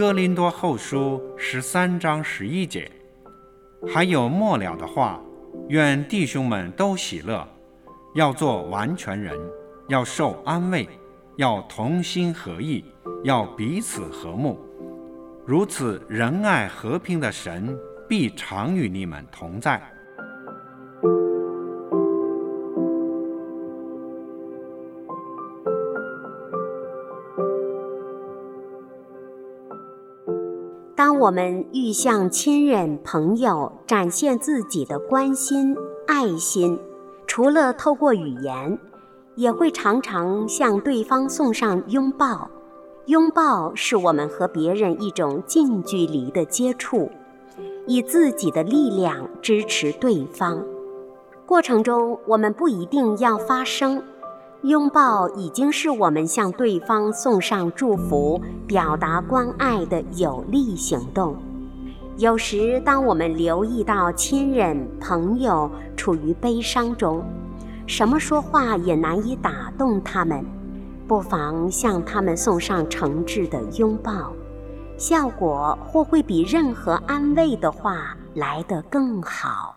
哥林多后书十三章十一节，还有末了的话，愿弟兄们都喜乐，要做完全人，要受安慰，要同心合意，要彼此和睦。如此仁爱和平的神必常与你们同在。当我们欲向亲人朋友展现自己的关心爱心，除了透过语言，也会常常向对方送上拥抱。拥抱是我们和别人一种近距离的接触，以自己的力量支持对方。过程中，我们不一定要发声。拥抱已经是我们向对方送上祝福、表达关爱的有力行动。有时，当我们留意到亲人、朋友处于悲伤中，什么说话也难以打动他们，不妨向他们送上诚挚的拥抱，效果或会比任何安慰的话来得更好。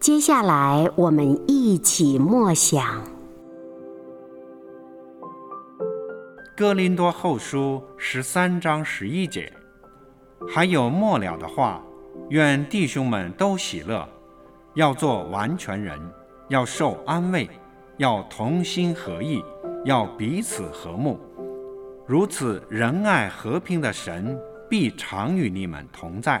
接下来，我们一起默想《哥林多后书》十三章十一节，还有末了的话，愿弟兄们都喜乐，要做完全人，要受安慰，要同心合意，要彼此和睦。如此仁爱和平的神必常与你们同在。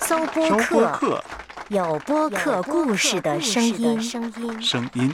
搜播客，有播客故事的声音。声音。